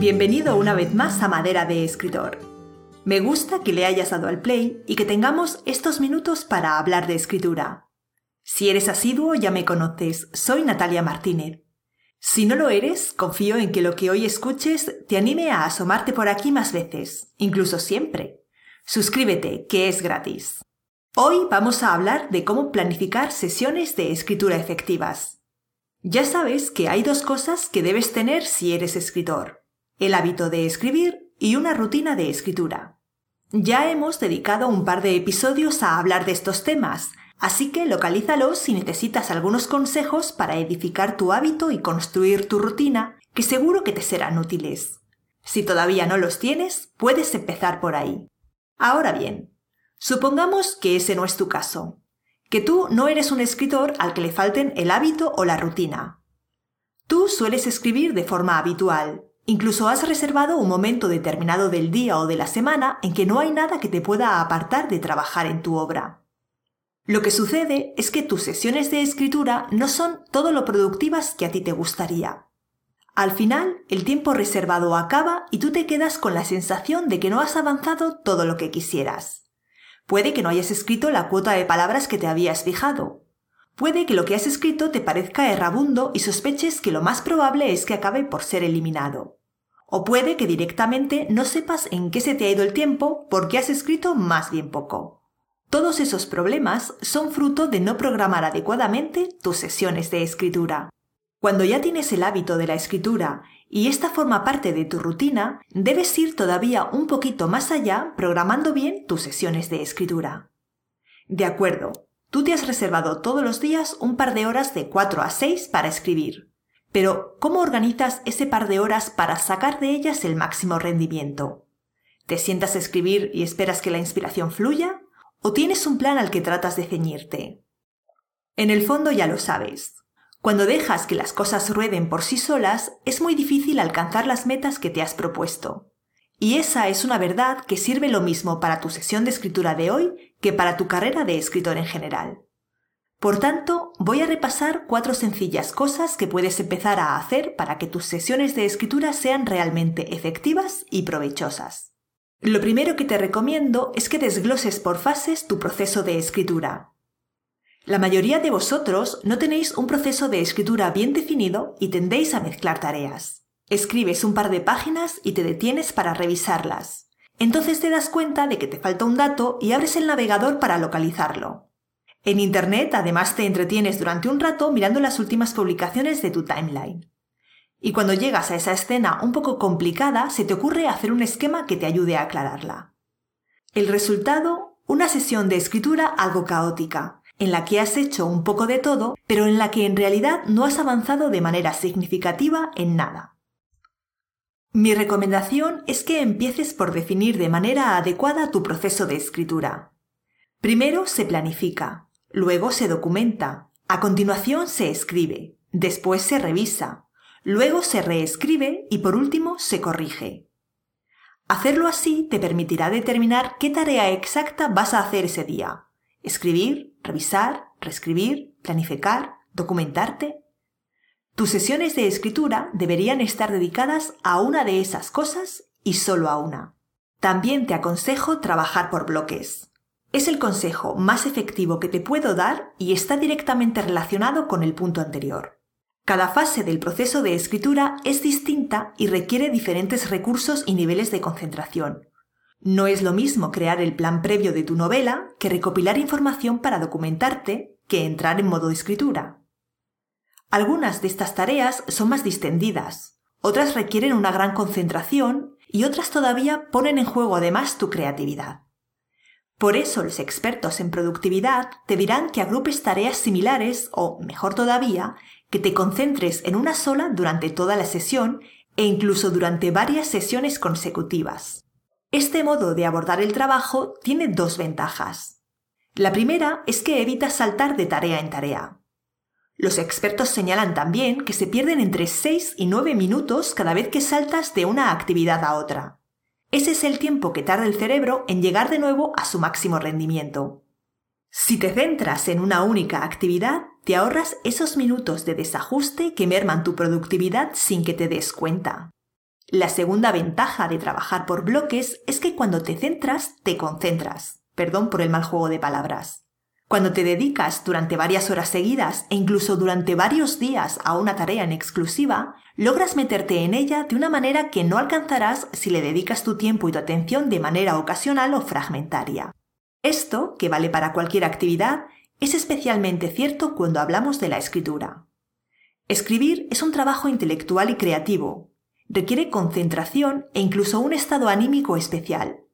Bienvenido una vez más a Madera de Escritor. Me gusta que le hayas dado al play y que tengamos estos minutos para hablar de escritura. Si eres asiduo ya me conoces, soy Natalia Martínez. Si no lo eres, confío en que lo que hoy escuches te anime a asomarte por aquí más veces, incluso siempre. Suscríbete, que es gratis. Hoy vamos a hablar de cómo planificar sesiones de escritura efectivas. Ya sabes que hay dos cosas que debes tener si eres escritor. El hábito de escribir y una rutina de escritura. Ya hemos dedicado un par de episodios a hablar de estos temas, así que localízalos si necesitas algunos consejos para edificar tu hábito y construir tu rutina, que seguro que te serán útiles. Si todavía no los tienes, puedes empezar por ahí. Ahora bien, Supongamos que ese no es tu caso, que tú no eres un escritor al que le falten el hábito o la rutina. Tú sueles escribir de forma habitual, incluso has reservado un momento determinado del día o de la semana en que no hay nada que te pueda apartar de trabajar en tu obra. Lo que sucede es que tus sesiones de escritura no son todo lo productivas que a ti te gustaría. Al final, el tiempo reservado acaba y tú te quedas con la sensación de que no has avanzado todo lo que quisieras. Puede que no hayas escrito la cuota de palabras que te habías fijado. Puede que lo que has escrito te parezca errabundo y sospeches que lo más probable es que acabe por ser eliminado. O puede que directamente no sepas en qué se te ha ido el tiempo porque has escrito más bien poco. Todos esos problemas son fruto de no programar adecuadamente tus sesiones de escritura. Cuando ya tienes el hábito de la escritura y esta forma parte de tu rutina, debes ir todavía un poquito más allá programando bien tus sesiones de escritura. De acuerdo, tú te has reservado todos los días un par de horas de 4 a 6 para escribir. Pero, ¿cómo organizas ese par de horas para sacar de ellas el máximo rendimiento? ¿Te sientas a escribir y esperas que la inspiración fluya? ¿O tienes un plan al que tratas de ceñirte? En el fondo ya lo sabes. Cuando dejas que las cosas rueden por sí solas, es muy difícil alcanzar las metas que te has propuesto. Y esa es una verdad que sirve lo mismo para tu sesión de escritura de hoy que para tu carrera de escritor en general. Por tanto, voy a repasar cuatro sencillas cosas que puedes empezar a hacer para que tus sesiones de escritura sean realmente efectivas y provechosas. Lo primero que te recomiendo es que desgloses por fases tu proceso de escritura, la mayoría de vosotros no tenéis un proceso de escritura bien definido y tendéis a mezclar tareas. Escribes un par de páginas y te detienes para revisarlas. Entonces te das cuenta de que te falta un dato y abres el navegador para localizarlo. En Internet además te entretienes durante un rato mirando las últimas publicaciones de tu timeline. Y cuando llegas a esa escena un poco complicada, se te ocurre hacer un esquema que te ayude a aclararla. El resultado, una sesión de escritura algo caótica, en la que has hecho un poco de todo, pero en la que en realidad no has avanzado de manera significativa en nada. Mi recomendación es que empieces por definir de manera adecuada tu proceso de escritura. Primero se planifica, luego se documenta, a continuación se escribe, después se revisa, luego se reescribe y por último se corrige. Hacerlo así te permitirá determinar qué tarea exacta vas a hacer ese día, escribir, revisar, reescribir, planificar, documentarte. Tus sesiones de escritura deberían estar dedicadas a una de esas cosas y solo a una. También te aconsejo trabajar por bloques. Es el consejo más efectivo que te puedo dar y está directamente relacionado con el punto anterior. Cada fase del proceso de escritura es distinta y requiere diferentes recursos y niveles de concentración. No es lo mismo crear el plan previo de tu novela que recopilar información para documentarte que entrar en modo de escritura. Algunas de estas tareas son más distendidas, otras requieren una gran concentración y otras todavía ponen en juego además tu creatividad. Por eso los expertos en productividad te dirán que agrupes tareas similares o, mejor todavía, que te concentres en una sola durante toda la sesión e incluso durante varias sesiones consecutivas. Este modo de abordar el trabajo tiene dos ventajas. La primera es que evita saltar de tarea en tarea. Los expertos señalan también que se pierden entre 6 y 9 minutos cada vez que saltas de una actividad a otra. Ese es el tiempo que tarda el cerebro en llegar de nuevo a su máximo rendimiento. Si te centras en una única actividad, te ahorras esos minutos de desajuste que merman tu productividad sin que te des cuenta. La segunda ventaja de trabajar por bloques es que cuando te centras, te concentras. Perdón por el mal juego de palabras. Cuando te dedicas durante varias horas seguidas e incluso durante varios días a una tarea en exclusiva, logras meterte en ella de una manera que no alcanzarás si le dedicas tu tiempo y tu atención de manera ocasional o fragmentaria. Esto, que vale para cualquier actividad, es especialmente cierto cuando hablamos de la escritura. Escribir es un trabajo intelectual y creativo. Requiere concentración e incluso un estado anímico especial.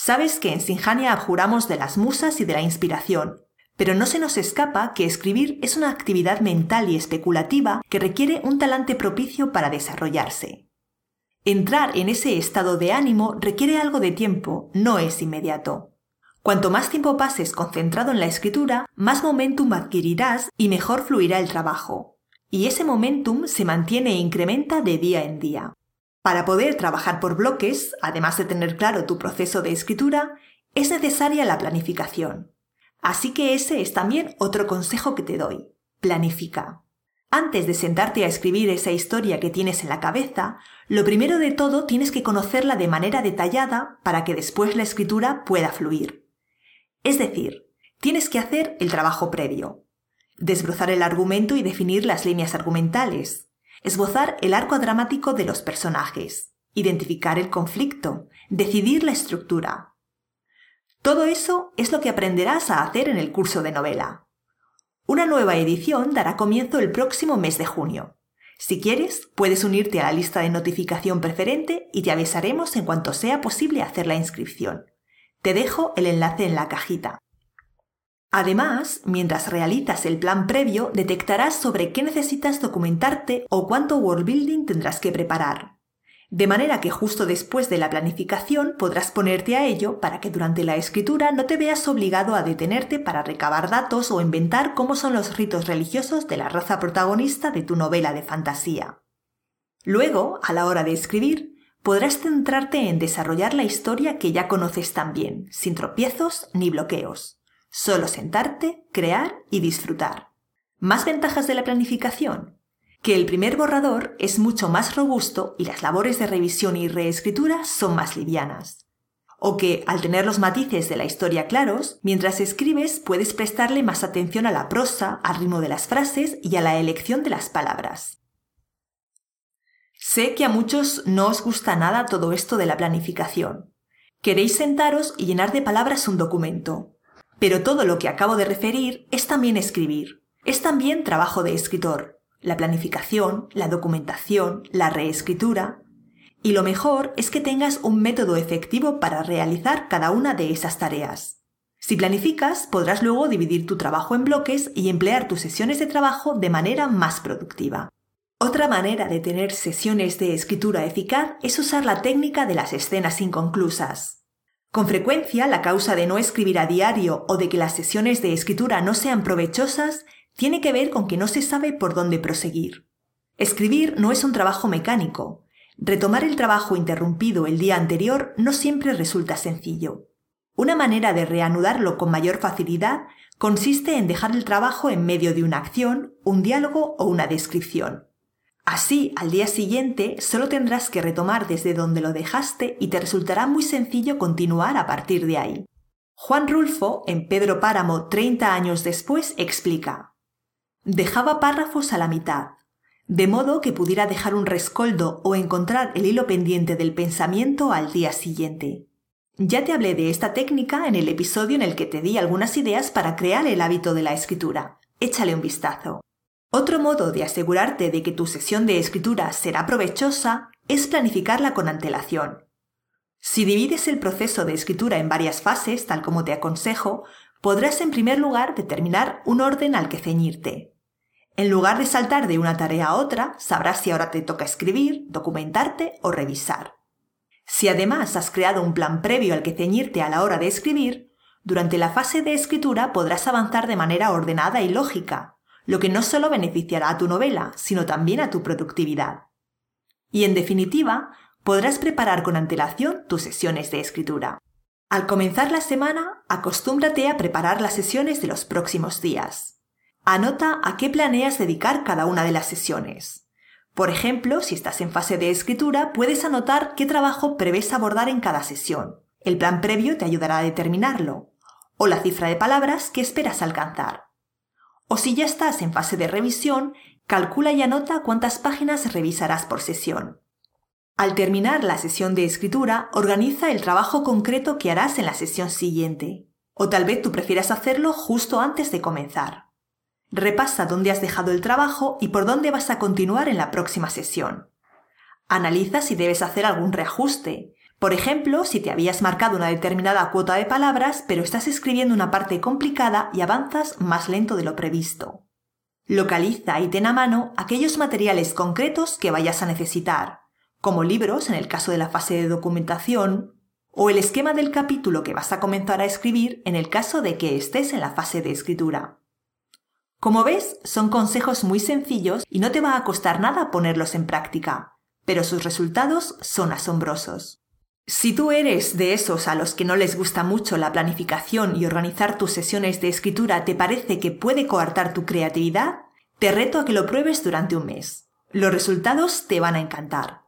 Sabes que en Sinjania abjuramos de las musas y de la inspiración, pero no se nos escapa que escribir es una actividad mental y especulativa que requiere un talante propicio para desarrollarse. Entrar en ese estado de ánimo requiere algo de tiempo, no es inmediato. Cuanto más tiempo pases concentrado en la escritura, más momentum adquirirás y mejor fluirá el trabajo. Y ese momentum se mantiene e incrementa de día en día. Para poder trabajar por bloques, además de tener claro tu proceso de escritura, es necesaria la planificación. Así que ese es también otro consejo que te doy. Planifica. Antes de sentarte a escribir esa historia que tienes en la cabeza, lo primero de todo tienes que conocerla de manera detallada para que después la escritura pueda fluir. Es decir, tienes que hacer el trabajo previo, desbrozar el argumento y definir las líneas argumentales, esbozar el arco dramático de los personajes, identificar el conflicto, decidir la estructura. Todo eso es lo que aprenderás a hacer en el curso de novela. Una nueva edición dará comienzo el próximo mes de junio. Si quieres, puedes unirte a la lista de notificación preferente y te avisaremos en cuanto sea posible hacer la inscripción. Te dejo el enlace en la cajita. Además, mientras realizas el plan previo, detectarás sobre qué necesitas documentarte o cuánto worldbuilding tendrás que preparar. De manera que justo después de la planificación podrás ponerte a ello para que durante la escritura no te veas obligado a detenerte para recabar datos o inventar cómo son los ritos religiosos de la raza protagonista de tu novela de fantasía. Luego, a la hora de escribir, podrás centrarte en desarrollar la historia que ya conoces tan bien, sin tropiezos ni bloqueos. Solo sentarte, crear y disfrutar. ¿Más ventajas de la planificación? Que el primer borrador es mucho más robusto y las labores de revisión y reescritura son más livianas. O que, al tener los matices de la historia claros, mientras escribes puedes prestarle más atención a la prosa, al ritmo de las frases y a la elección de las palabras. Sé que a muchos no os gusta nada todo esto de la planificación. Queréis sentaros y llenar de palabras un documento. Pero todo lo que acabo de referir es también escribir. Es también trabajo de escritor. La planificación, la documentación, la reescritura. Y lo mejor es que tengas un método efectivo para realizar cada una de esas tareas. Si planificas, podrás luego dividir tu trabajo en bloques y emplear tus sesiones de trabajo de manera más productiva. Otra manera de tener sesiones de escritura eficaz es usar la técnica de las escenas inconclusas. Con frecuencia, la causa de no escribir a diario o de que las sesiones de escritura no sean provechosas tiene que ver con que no se sabe por dónde proseguir. Escribir no es un trabajo mecánico. Retomar el trabajo interrumpido el día anterior no siempre resulta sencillo. Una manera de reanudarlo con mayor facilidad consiste en dejar el trabajo en medio de una acción, un diálogo o una descripción. Así, al día siguiente, solo tendrás que retomar desde donde lo dejaste y te resultará muy sencillo continuar a partir de ahí. Juan Rulfo, en Pedro Páramo 30 años después, explica. Dejaba párrafos a la mitad, de modo que pudiera dejar un rescoldo o encontrar el hilo pendiente del pensamiento al día siguiente. Ya te hablé de esta técnica en el episodio en el que te di algunas ideas para crear el hábito de la escritura. Échale un vistazo. Otro modo de asegurarte de que tu sesión de escritura será provechosa es planificarla con antelación. Si divides el proceso de escritura en varias fases, tal como te aconsejo, podrás en primer lugar determinar un orden al que ceñirte. En lugar de saltar de una tarea a otra, sabrás si ahora te toca escribir, documentarte o revisar. Si además has creado un plan previo al que ceñirte a la hora de escribir, durante la fase de escritura podrás avanzar de manera ordenada y lógica, lo que no solo beneficiará a tu novela, sino también a tu productividad. Y en definitiva, podrás preparar con antelación tus sesiones de escritura. Al comenzar la semana, acostúmbrate a preparar las sesiones de los próximos días. Anota a qué planeas dedicar cada una de las sesiones. Por ejemplo, si estás en fase de escritura, puedes anotar qué trabajo prevés abordar en cada sesión. El plan previo te ayudará a determinarlo. O la cifra de palabras que esperas alcanzar. O si ya estás en fase de revisión, calcula y anota cuántas páginas revisarás por sesión. Al terminar la sesión de escritura, organiza el trabajo concreto que harás en la sesión siguiente. O tal vez tú prefieras hacerlo justo antes de comenzar. Repasa dónde has dejado el trabajo y por dónde vas a continuar en la próxima sesión. Analiza si debes hacer algún reajuste. Por ejemplo, si te habías marcado una determinada cuota de palabras, pero estás escribiendo una parte complicada y avanzas más lento de lo previsto. Localiza y ten a mano aquellos materiales concretos que vayas a necesitar, como libros en el caso de la fase de documentación, o el esquema del capítulo que vas a comenzar a escribir en el caso de que estés en la fase de escritura. Como ves, son consejos muy sencillos y no te va a costar nada ponerlos en práctica, pero sus resultados son asombrosos. Si tú eres de esos a los que no les gusta mucho la planificación y organizar tus sesiones de escritura te parece que puede coartar tu creatividad, te reto a que lo pruebes durante un mes. Los resultados te van a encantar.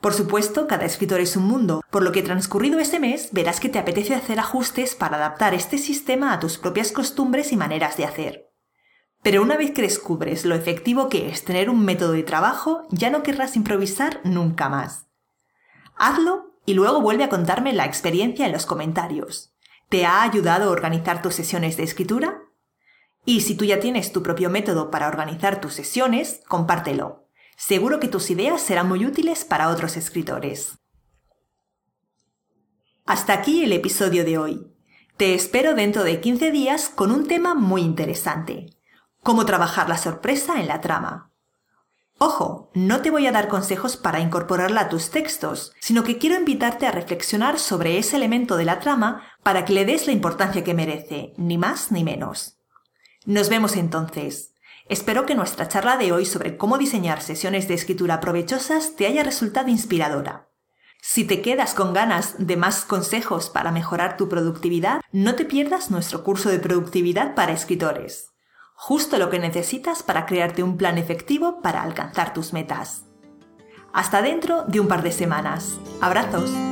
Por supuesto, cada escritor es un mundo, por lo que transcurrido ese mes verás que te apetece hacer ajustes para adaptar este sistema a tus propias costumbres y maneras de hacer. Pero una vez que descubres lo efectivo que es tener un método de trabajo, ya no querrás improvisar nunca más. Hazlo y luego vuelve a contarme la experiencia en los comentarios. ¿Te ha ayudado a organizar tus sesiones de escritura? Y si tú ya tienes tu propio método para organizar tus sesiones, compártelo. Seguro que tus ideas serán muy útiles para otros escritores. Hasta aquí el episodio de hoy. Te espero dentro de 15 días con un tema muy interesante cómo trabajar la sorpresa en la trama. Ojo, no te voy a dar consejos para incorporarla a tus textos, sino que quiero invitarte a reflexionar sobre ese elemento de la trama para que le des la importancia que merece, ni más ni menos. Nos vemos entonces. Espero que nuestra charla de hoy sobre cómo diseñar sesiones de escritura provechosas te haya resultado inspiradora. Si te quedas con ganas de más consejos para mejorar tu productividad, no te pierdas nuestro curso de productividad para escritores justo lo que necesitas para crearte un plan efectivo para alcanzar tus metas. Hasta dentro de un par de semanas. Abrazos.